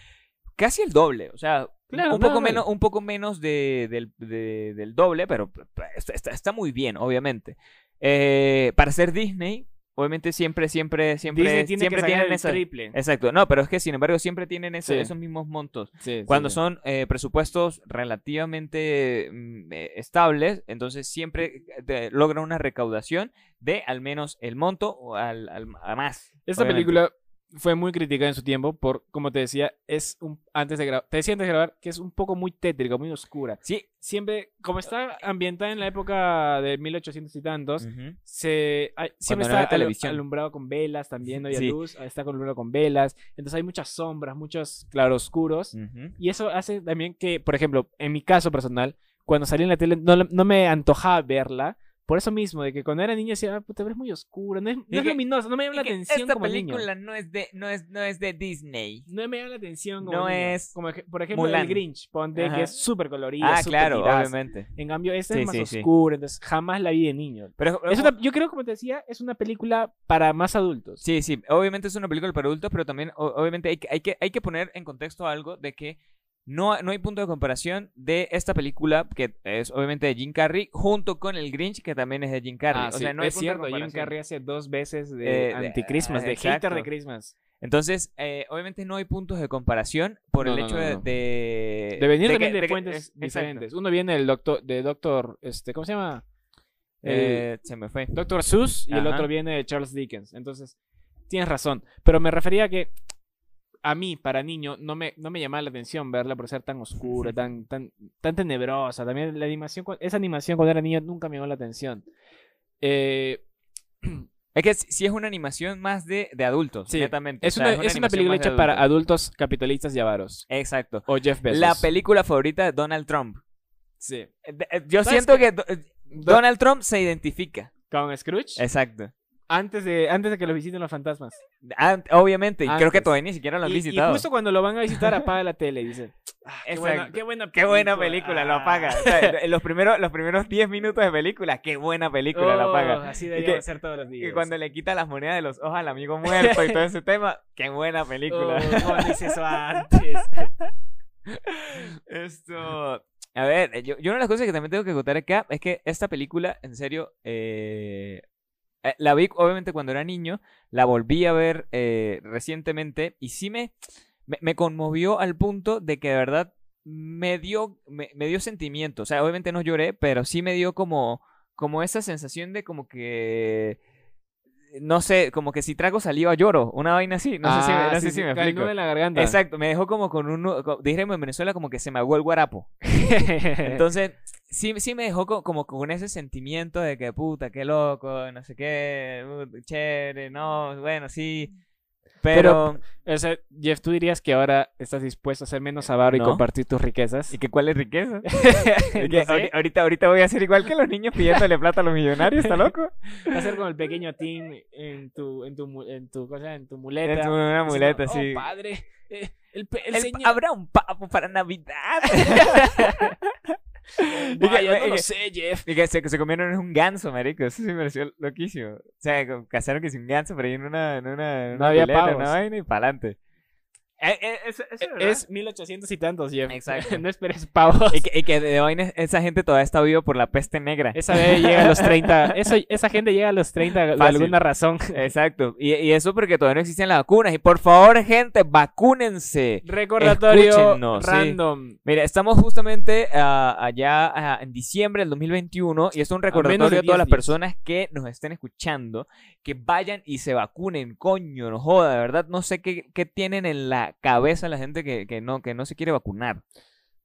Casi el doble, o sea, Claro, un, poco menos, un poco menos de- del, de- del doble, pero está, está- muy bien, obviamente. Eh, para ser Disney, obviamente siempre, siempre, siempre, Disney tiene siempre que tienen el esa- triple. Exacto, no, pero es que sin embargo siempre tienen Sí. esos mismos montos. Sí, Cuando sí. son eh, presupuestos relativamente mm, eh, estables, entonces siempre eh, logran una recaudación de al menos el monto o al, al- a más. Esta obviamente. película fue muy criticada en su tiempo por, como te decía, es un antes de grabar, te decía antes de grabar que es un poco muy tétrica, muy oscura. Sí. Siempre, como está ambientada en la época de 1800 y tantos, se hay- siempre no está alumbrado con velas también, no Sí. luz, está alumbrado con velas, entonces hay muchas sombras, muchos claroscuros. Ujú. Y eso hace también que, por ejemplo, en mi caso personal, cuando salí en la tele no, no me antojaba verla. Por eso mismo, de que cuando era niño decía, ah, puta, pero es muy oscura, no es, no es luminosa, no me llama la atención esta como niño. película no es de no es no es de Disney. No me llama la atención como No niño. es Como, por ejemplo, Mulan. el Grinch, ponte Ajá. que es súper colorida, Ah, claro, obviamente. En cambio, esta Sí, es más sí, sí. oscura, entonces jamás la vi de niño. Pero Es una, yo creo, como te decía, es una película para más adultos. Sí, sí, obviamente es una película para adultos, pero también obviamente hay que, hay que, hay que poner en contexto algo de que no, no hay punto de comparación de esta película, que es obviamente de Jim Carrey, junto con el Grinch, que también es de Jim Carrey. Ah, o sí, sea, no hay es punto de cierto, Jim comparación. Carrey hace dos veces de Eh, de- anti-Christmas, ah, de hater de Christmas. Entonces, eh, obviamente no hay puntos de comparación por No, el no, hecho no, de, de... De venir que- también de, que- fuentes eh, exacto. diferentes. Uno viene del doctor, de doctor, este, ¿cómo se llama? Eh, se me fue. Doctor Seuss y el otro viene de Charles Dickens. Entonces, tienes razón. Pero me refería a que a mí, para niño, no me, no me llamaba la atención verla por ser tan oscura, tan, tan, tan tenebrosa. También la animación, esa animación cuando era niño nunca me llamó la atención. Eh, [CLEARS THROAT] Es que sí es una animación más de, de adultos, Sí, netamente. es O sea, una, es una animación película hecha para adultos. capitalistas y avaros. Exacto. O Jeff Bezos. La película favorita de Donald Trump. Sí. Eh, eh, Yo ¿Sabes siento que Do- Donald Trump se identifica. Con Scrooge. Exacto. Antes, de, antes de que lo visiten los fantasmas. Obviamente, y creo que Antes. todavía ni siquiera lo han Y, y visitado. justo cuando lo van a visitar, apaga la tele dice: "Ah, qué, buena, Exacto. qué buena Qué buena película, lo apaga. O sea, [LAUGHS] en los primeros, los primeros 10 minutos de película, qué buena película, lo Oh, apaga. Así debería que- ser todos los días. Y cuando le quita las monedas de los ojos al amigo muerto y todo ese [LAUGHS] tema, qué buena película. Oh, ¿cómo no hice eso antes? [LAUGHS] Esto. A ver, yo, yo una de las cosas que también tengo que contar acá es que esta película, en serio, eh, eh, la vi obviamente cuando era niño, la volví a ver eh, recientemente y sí me, me, conmovió al punto de que de verdad me dio, me dio sentimiento. O sea, obviamente no lloré, pero sí me dio como, como esa sensación de como que. No sé, como que si trago saliva lloro, una vaina así. No sé si, me- Ah, no sí, sé si me explico. en la garganta. Exacto, me dejó como con un... Dijéramos en Venezuela como que se me ahogó el guarapo. [LAUGHS] Entonces, sí, sí me dejó co- como con ese sentimiento de que puta, qué loco, no sé qué, uh, chévere, no, bueno, sí. Pero... O sea, Jeff, ¿tú dirías que ahora estás dispuesto a ser menos avaro y compartir tus riquezas? ¿Y que cuál [LAUGHS] es riqueza? No sé. ahorita, ahorita voy a ser igual que los niños pidiéndole plata a los millonarios, ¿está loco? Va a ser como el pequeño Tim en tu, en tu, en tu, cosa, en tu muleta. Es una Así muleta, como, sí. Oh, padre, eh, el, pe- el El- señor... Habrá un pavo para Navidad. [LAUGHS] [LAUGHS] [LAUGHS] Vaya, Y que- no y lo que- sé, Jeff. Y que se, se comieron un ganso, marico. Eso sí me pareció loquísimo. O sea, cazaron que es un ganso, pero ahí en una, en una, en No una había pileta, pavos. una vaina y pa'lante. Eh, eh, eso- eso es verdad. Es 1800 y tantos, Jeff. Exacto. [LAUGHS] no esperes pavos. Y que, y que de vaina esa gente todavía está viva por la peste negra. Esa llega a los [LAUGHS] 30. Eso, esa gente llega a los 30 de Fácil. alguna razón. Exacto. Y, y eso porque todavía no existen las vacunas. Y por favor, gente, vacúnense. Recordatorio Escúchennos, sí. random. Mira, estamos justamente ah, allá ah, en diciembre del 2021 y es un recordatorio de a, 10 todas las personas que nos estén escuchando que vayan y se vacunen, coño, no joda, de verdad no sé qué, qué tienen en la cabeza la gente que, que no, que no se quiere vacunar.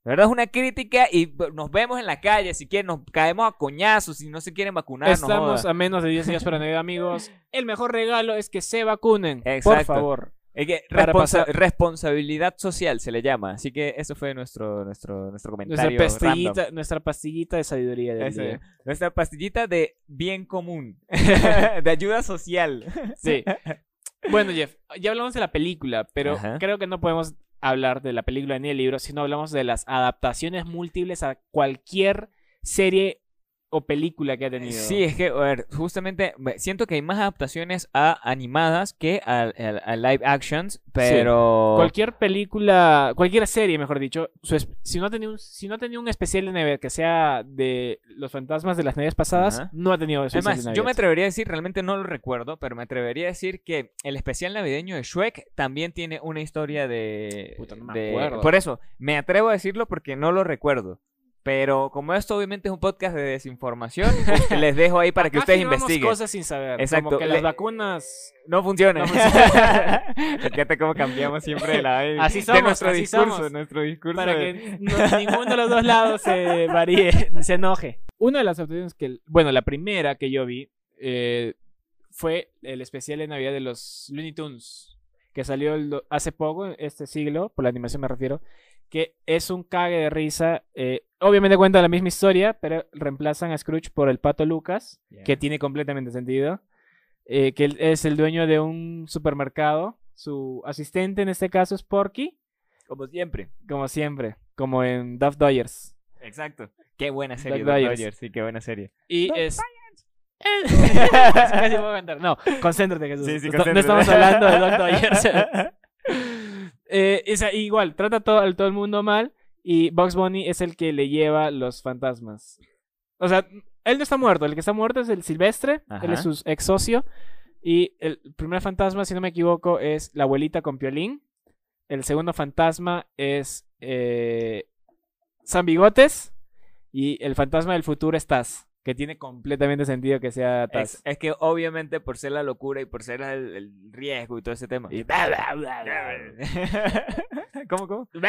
De verdad es una crítica y nos vemos en la calle. Si quieren, nos caemos a coñazos. Si no se quieren vacunar, Estamos a menos de 10 días para Navidad, amigos. El mejor regalo es que se vacunen. Por Exacto. favor. Es que Para responsa- pasar- responsabilidad social se le llama. Así que eso fue nuestro, nuestro, nuestro Nuestra comentario. pastillita, random. nuestra pastillita de sabiduría del Ese, día. nuestra pastillita de bien común. [LAUGHS] de ayuda social. Sí. Bueno, Jeff, ya hablamos de la película, pero Ajá. creo que no podemos hablar de la película ni el libro, sino hablamos de las adaptaciones múltiples a cualquier serie o película que ha tenido. Sí, es que, a ver, justamente me- siento que hay más adaptaciones a animadas que a, a- a live actions, pero... Cualquier película, cualquier serie, mejor dicho, su si, no ha tenido un, si no ha tenido un especial de Navidad que sea de los fantasmas de las navidades pasadas, no ha tenido especial Además, de yo me atrevería a decir, realmente no lo recuerdo, pero me atrevería a decir que el especial navideño de Shrek también tiene una historia de... Puta, no me de- acuerdo. Por eso, me atrevo a decirlo porque no lo recuerdo. Pero como esto obviamente es un podcast de desinformación, pues, les dejo ahí [LAUGHS] para que Acá ustedes investiguen. cosas sin saber. Exacto, Como que le- las vacunas. No funciona. No. [LAUGHS] Fíjate cómo cambiamos siempre la Así de somos, nuestro así discurso, somos. nuestro discurso. Para de- que no- ninguno de los dos lados se [LAUGHS] varíe, se enoje. Una de las opciones que. Bueno, la primera que yo vi eh, fue el especial de Navidad de los Looney Tunes. Que salió hace poco, este siglo, por la animación me refiero. Que es un cague de risa. eh, obviamente cuenta la misma historia, pero reemplazan a Scrooge por el pato Lucas. que tiene completamente sentido. eh, que es el dueño de un supermercado. Su asistente en este caso es Porky, Como siempre. como siempre, como en Duff Dodgers. Exacto. Qué buena serie. Duck Duck Dodgers. Dodgers, Sí, qué buena serie. Y es. [LAUGHS] Casi puedo cantar. No, concéntrate, Jesús. Sí, sí, No- concéntrate. No estamos hablando de Duck Dodgers. [LAUGHS] Eh, o sea, igual, trata todo, a todo el mundo mal. Y Bugs Bunny es el que le lleva los fantasmas. O sea, él no está muerto. El que está muerto es el Silvestre. Él es su ex socio. Y el primer fantasma, si no me equivoco, es la abuelita con piolín. El segundo fantasma es eh, San Bigotes. Y el fantasma del futuro es Taz. Que tiene completamente sentido que sea Taz. Es, es que obviamente por ser la locura y por ser el, el riesgo y todo ese tema. Y- [LAUGHS] [LAUGHS] ¿Cómo, cómo? [LAUGHS]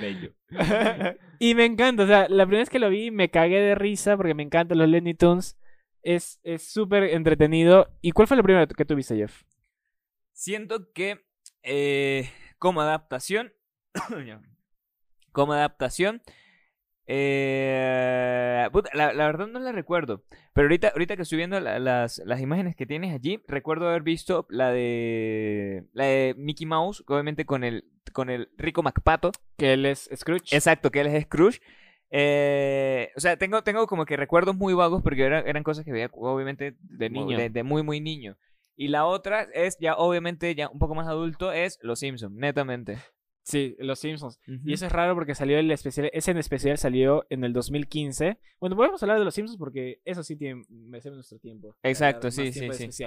Bello. Y me encanta, o sea, la primera vez que lo vi me cagué de risa porque me encantan los Looney Tunes. Es es súper entretenido. ¿Y cuál fue la primera que tuviste, Jeff? Siento que eh, como adaptación, [COUGHS] como adaptación, eh, puta, la, la verdad no la recuerdo, pero ahorita, ahorita que estoy viendo la- las, las imágenes que tienes allí, recuerdo haber visto la de, la de Mickey Mouse, obviamente con el, con el rico MacPato, Que él es Scrooge. exacto, que él es Scrooge. Eh, o sea, tengo, tengo como que recuerdos muy vagos porque eran, eran cosas que veía obviamente De niño. De, de muy, muy niño. Y la otra es ya obviamente ya un poco más adulto, es Los Simpsons, netamente. Sí, Los Simpsons. Y eso es raro porque salió el especial, ese en especial salió en el 2015. Bueno, podemos hablar de Los Simpsons porque eso sí tiene, merece nuestro tiempo. Exacto, Más sí, tiempo sí, sí.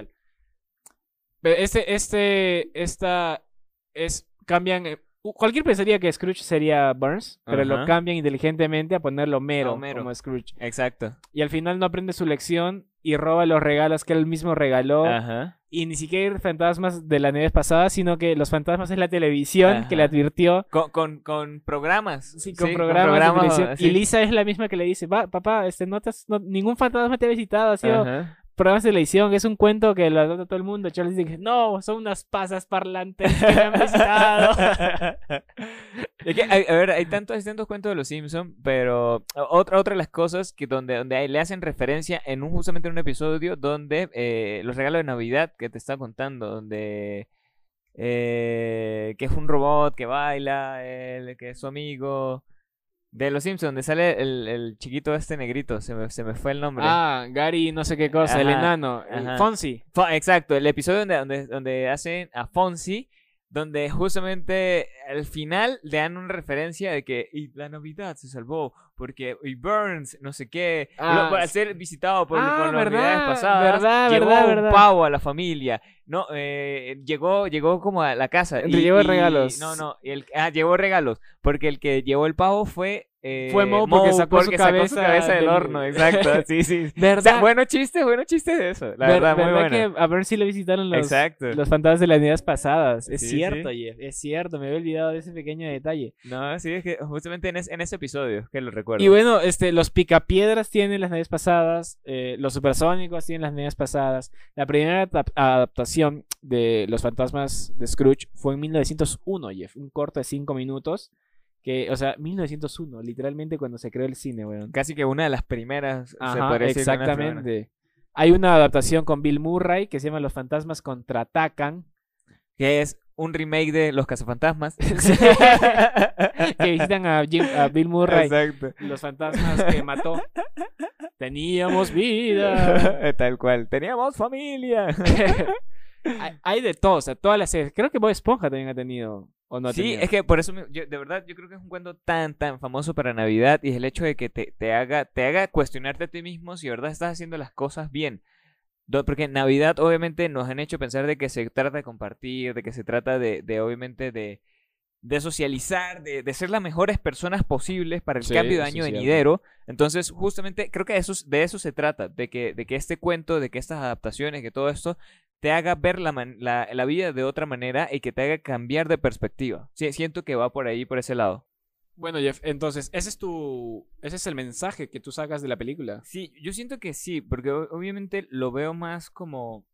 Pero este, este, esta es, cambian, eh, cualquier pensaría que Scrooge sería Burns, pero lo cambian inteligentemente a ponerlo Mero, Homero. como Scrooge. Exacto. Y al final no aprende su lección y roba los regalos que él mismo regaló. Ajá. Y ni siquiera hay fantasmas de la nieve pasada, sino que los fantasmas es la televisión que le advirtió. Con, con, con programas. Sí, con programas, de televisión. sí. Y Lisa es la misma que le dice, va, papá, este, no te has- no- ningún fantasma te ha visitado, ha sido Programas de televisión, es un cuento que lo adopta todo el mundo. Charles no, son unas pasas parlantes que me han visitado. [LAUGHS] A ver, hay tantos, tantos cuentos de los Simpsons, pero otra, otra de las cosas que donde, donde hay- le hacen referencia en un, justamente en un episodio donde eh, los regalos de Navidad que te está contando, donde eh, que es un robot que baila, el, que es su amigo. De los Simpsons, donde sale el, el chiquito este negrito, se me, se me fue el nombre. ah, Gary no sé qué cosa, el enano, el ajá. Fonzie. Fo- Exacto, el episodio donde, donde, donde hacen a Fonzie, donde justamente al final le dan una referencia de que y la Navidad se salvó porque y Burns, no sé qué, Ah, sí. ser visitado por, Ah, por las verdad, Navidades pasadas, verdad, llevó verdad, un verdad. pavo a la familia, no, eh, llegó, llegó como a la casa. Le llevó regalos. No, no, el, ah, llevó regalos, porque el que llevó el pavo fue eh, Fue Moe porque sacó su cabeza del del- horno, [LAUGHS] exacto. Sí, sí. O sea, ¿Verdad? bueno chiste, bueno chiste de eso. La Ver- verdad, muy ¿verdad bueno. que a ver si le visitaron los, Exacto. los fantasmas de las unidades pasadas? Es Sí, cierto, sí. Jeff, es cierto, me había olvidado de ese pequeño detalle. No, sí, es que justamente en, es- en ese episodio que lo recuerdo. Y bueno, este, los picapiedras tienen las naves pasadas, eh, los supersónicos tienen las naves pasadas. La primera adap- adaptación de Los fantasmas de Scrooge fue en 1901, Jeff, un corto de 5 minutos. Que, o sea, 1901, literalmente cuando se creó el cine, weón. Casi que una de las primeras. se Ajá, podría decir, exactamente. Hay una adaptación con Bill Murray que se llama Los fantasmas contraatacan. Que es un remake de Los Cazafantasmas. [LAUGHS] que visitan a, Jim- a Bill Murray. Exacto. Los fantasmas que mató. Teníamos vida. [LAUGHS] Tal cual. Teníamos familia. [LAUGHS] hay, hay de todo, o sea, todas las series. Creo que Bob Esponja también ha tenido. ¿O no sí, es que por eso, yo, de verdad, yo creo que es un cuento tan, tan famoso para Navidad y es el hecho de que te, te haga, te haga cuestionarte a ti mismo si de verdad estás haciendo las cosas bien. Porque en Navidad obviamente nos han hecho pensar de que se trata de compartir, de que se trata de, de obviamente de, de socializar, de, de ser las mejores personas posibles para el Sí, cambio de eso año cierto. venidero. Entonces, justamente creo que eso, es- de eso se trata, de que, de que este cuento, de que estas adaptaciones, que todo esto te haga ver la, man- la, la vida de otra manera y que te haga cambiar de perspectiva. Sí, siento que va por ahí, por ese lado. Bueno, Jeff, entonces, ese es tu. Ese es el mensaje que tú sacas de la película. Sí, yo siento que sí, porque obviamente lo veo más como.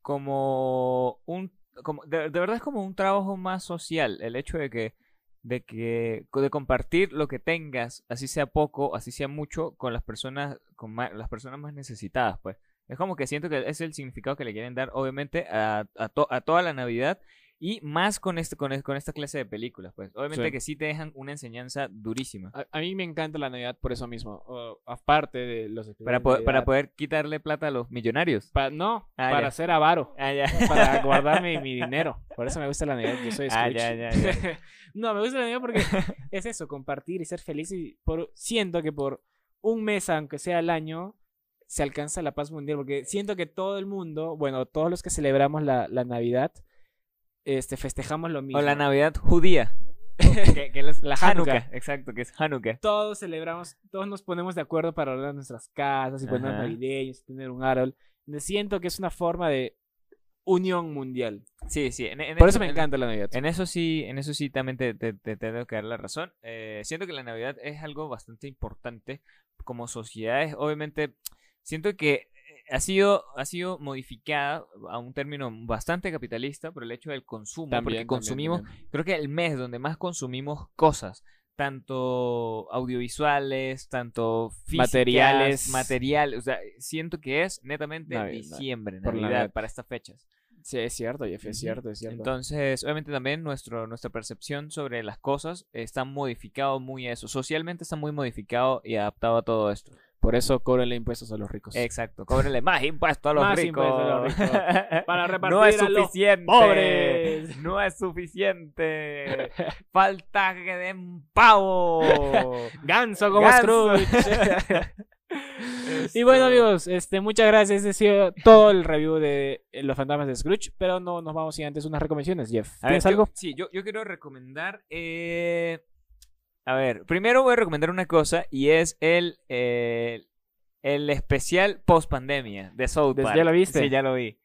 como un. Como, de, verdad es como un trabajo más social. El hecho de que. de que. de compartir lo que tengas, así sea poco, así sea mucho, con las personas. con ma- las personas más necesitadas, pues. Es como que siento que es el significado que le quieren dar, obviamente, a, a toda la Navidad. Y más con, este, con, con esta clase de películas, pues. Obviamente Sí. que sí te dejan una enseñanza durísima. A, a mí me encanta la Navidad por eso mismo. o, aparte de los. Para, po- para poder quitarle plata a los millonarios. Pa- no, Ah, para ya. ser avaro. Ah, ya. Para [LAUGHS] guardarme mi dinero. Por eso me gusta la Navidad. Yo soy Ah, ya, ya, [LAUGHS] no, me gusta la Navidad porque [LAUGHS] es eso, compartir y ser feliz. Y por, siento que por un mes, aunque sea al año, se alcanza la paz mundial. Porque siento que todo el mundo, bueno, todos los que celebramos la, la Navidad, este, festejamos lo mismo. O la Navidad judía. [LAUGHS] que, que es La Hanukkah. Hanukkah. Exacto, que es Hanukkah. Todos celebramos, todos nos ponemos de acuerdo para ordenar nuestras casas y Ajá. navideños y tener un árbol. Me siento que es una forma de unión mundial. Sí, sí. en- en Por eso me en- encanta la Navidad. En eso sí, en eso sí también te, te- te tengo que dar la razón. Eh, siento que la Navidad es algo bastante importante como sociedades. Obviamente, siento que ha sido, ha sido modificada a un término bastante capitalista por el hecho del consumo. porque También, consumimos, también. creo que el mes donde más consumimos cosas, tanto audiovisuales, tanto físicas, Materiales. materiales, o sea, siento que es netamente diciembre, Navidad, Navidad. para estas fechas. Sí, es cierto, Jeff, es cierto, es cierto. Entonces, obviamente también nuestro, nuestra percepción sobre las cosas está modificado muy a eso. Socialmente está muy modificado y adaptado a todo esto. Por eso cóbrenle impuestos a los ricos. Exacto. Cóbrenle más impuestos a los Más ricos. impuestos a los ricos. [LAUGHS] Para repartir no es a los suficiente. pobres. [LAUGHS] No es suficiente. Falta que den pavo. [LAUGHS] Ganso como Ganso. Scrooge. y bueno, amigos, este, muchas gracias. Este ha sido todo el review de eh, Los Fantasmas de Scrooge. Pero no nos vamos sin antes unas recomendaciones, Jeff. A ver, ¿Tienes yo- algo? sí, yo, yo quiero recomendar. eh, A ver, primero voy a recomendar una cosa y es el, eh, el especial post pandemia de South Park. ¿ya lo viste? Sí, ya lo vi.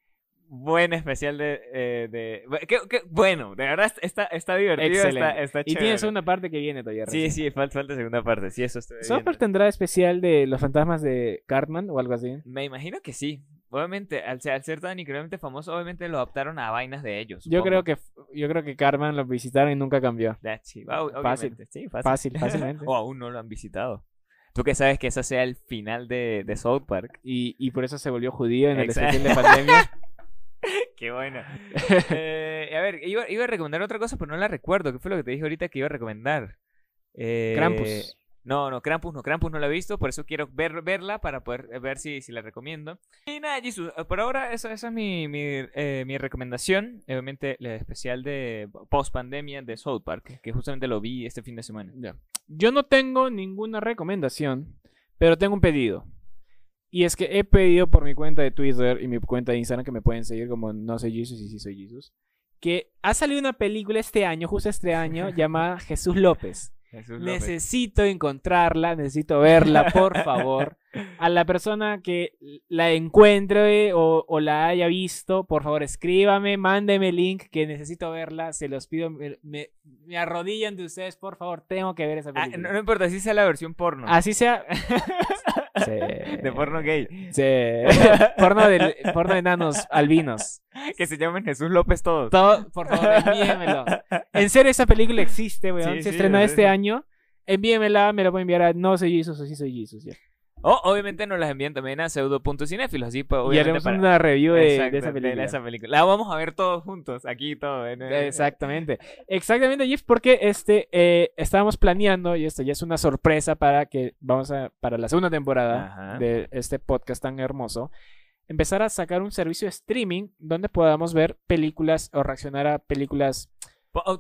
Buen especial de. eh, de... qué- qué- bueno, de verdad está, está divertido. Excelente. Está, está Y tiene segunda parte que viene todavía. Sí, recién. sí, falta, falta segunda parte. Sí, eso estoy ¿South Park tendrá especial de Los Fantasmas de Cartman o algo así? Me imagino que sí. Obviamente, al ser, al ser tan increíblemente famoso, obviamente lo adaptaron a vainas de ellos. Yo creo que yo creo que Cartman lo visitaron y nunca cambió. That's it. Ah, Fácil. Sí, fácil. Fácil, [LAUGHS] fácilmente. o aún no lo han visitado. Tú que sabes que ese sea el final de, de South Park. Y, y por eso se volvió judío en el especial de pandemia. [LAUGHS] Qué bueno. [LAUGHS] Eh, a ver, iba, iba a recomendar otra cosa, pero no la recuerdo. ¿Qué fue lo que te dije ahorita que iba a recomendar? Eh, Krampus. No, no, Krampus no. Krampus no la he visto, por eso quiero ver, verla para poder eh, ver si, si la recomiendo. Y nada, Jesus, eh, por ahora esa, esa es mi, mi, eh, mi recomendación. Obviamente, el especial de post pandemia de South Park, que justamente lo vi este fin de semana. Yo no tengo ninguna recomendación, pero tengo un pedido. Y es que he pedido por mi cuenta de Twitter y mi cuenta de Instagram, que me pueden seguir como no soy Jesus y sí soy Jesus, que ha salido una película este año, justo este año, [LAUGHS] llamada Jesús López. Necesito encontrarla, necesito verla, por favor. [LAUGHS] A la persona que la encuentre o, o la haya visto, por favor, escríbame, mándeme el link que necesito verla. Se los pido, me, me- me arrodillan de ustedes, por favor, tengo que ver esa Ah, película. no, no importa si sea la versión porno. Así sea. Sí. [LAUGHS] De porno gay. Sí. porno, de, porno de enanos albinos. Que se llamen Jesús López todos. Todo, por favor, envíenmelo. En serio, esa película existe, weón. Sí, Se sí, estrenó este año. Envíenmela, me la pueden enviar a no soy Jesus o sí soy Jesus. ya. O obviamente nos las envían también a pseudo.cinéfilos, así pues, Y haremos para- una review de, esa película. esa película. La vamos a ver todos juntos, aquí todo. en- [LAUGHS] Exactamente. Exactamente, Jeff, porque este eh, estábamos planeando, y esto ya es una sorpresa para que vamos a, para la segunda temporada Ajá. de este podcast tan hermoso, empezar a sacar un servicio de streaming donde podamos ver películas o reaccionar a películas.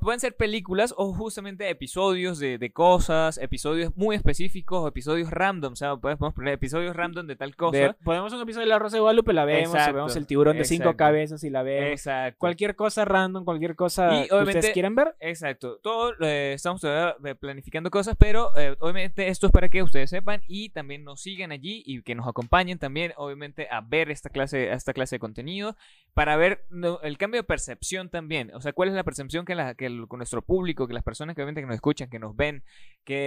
Pueden ser películas o justamente episodios de, de cosas, episodios muy específicos o episodios random. O sea, podemos poner episodios random de tal cosa. de- podemos un episodio de La Rosa de Guadalupe, la vemos, o Exacto, vemos el tiburón de cinco exacto. cabezas y la vemos. Exacto. Cualquier cosa random, cualquier cosa Y que ustedes quieran ver. Exacto. Todo eh, estamos eh, planificando cosas, pero eh, obviamente esto es para que ustedes sepan y también nos sigan allí y que nos acompañen también, obviamente, a ver esta clase, a esta clase de contenido, para ver no, el cambio de percepción también. O sea, cuál es la percepción que, la, que el- con nuestro público, que las personas que obviamente que nos escuchan, que nos ven,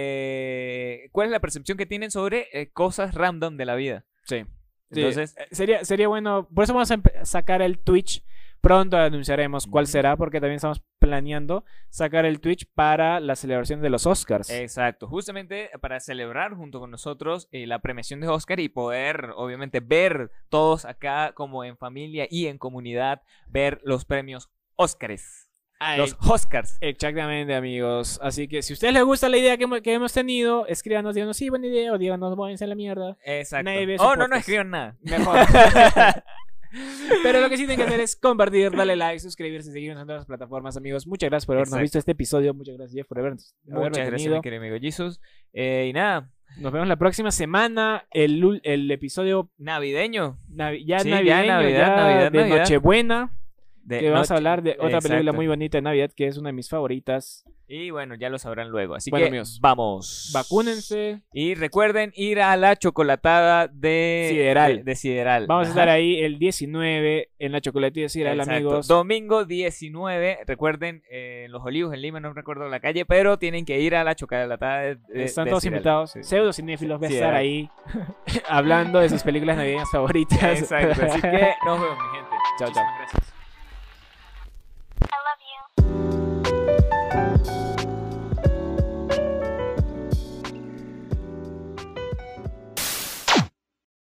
que cuál es la percepción que tienen sobre eh, cosas random de la vida. Sí. Entonces, Eh, sería, sería bueno. Por eso vamos a sacar el Twitch. Pronto anunciaremos cuál será, porque también estamos planeando sacar el Twitch para la celebración de los Oscars. Exacto, justamente para celebrar junto con nosotros eh, la premiación de Oscar y poder, obviamente, ver todos acá como en familia y en comunidad, ver los premios Óscares. Ay, Los Oscars. Exactamente, amigos. Así que si a ustedes les gusta la idea que, hemos- que hemos tenido, escríbanos, díganos, sí, buena idea, o díganos, váyanse a la mierda. Exacto. Nadie Oh, no, no escriban nada. Mejor. [LAUGHS] Pero lo que sí tienen que hacer es compartir, darle like, suscribirse, seguirnos en todas las plataformas, amigos. Muchas gracias por habernos Exacto. visto este episodio. Muchas gracias, Jeff, por habernos, Muchas gracias, tenido. mi querido amigo Jesus. Eh, y nada, Nos vemos la próxima semana. El, el episodio navideño. navi- ya Sí, navideño, ya, Navidad, Navidad, de Navidad. Nochebuena. De que vamos a hablar de otra película Exacto. muy bonita de Navidad que es una de mis favoritas. Y bueno, ya lo sabrán luego. Así Bueno, que amigos, vamos. Vacúnense. Y recuerden ir a la chocolatada de Sideral. De, de Sideral. Vamos a estar ahí el 19 en la chocolatilla Sideral, Exacto. amigos. Domingo 19, recuerden, eh, Los Olivos, en Lima, no recuerdo la calle, pero tienen que ir a la chocolatada de, de- Están de todos Sideral. invitados. Sí. Pseudo cinéfilos va a estar ahí [LAUGHS] hablando de sus películas navideñas favoritas. Exacto, así que [LAUGHS] nos vemos, mi gente. Chao, Muchísimas chao. gracias.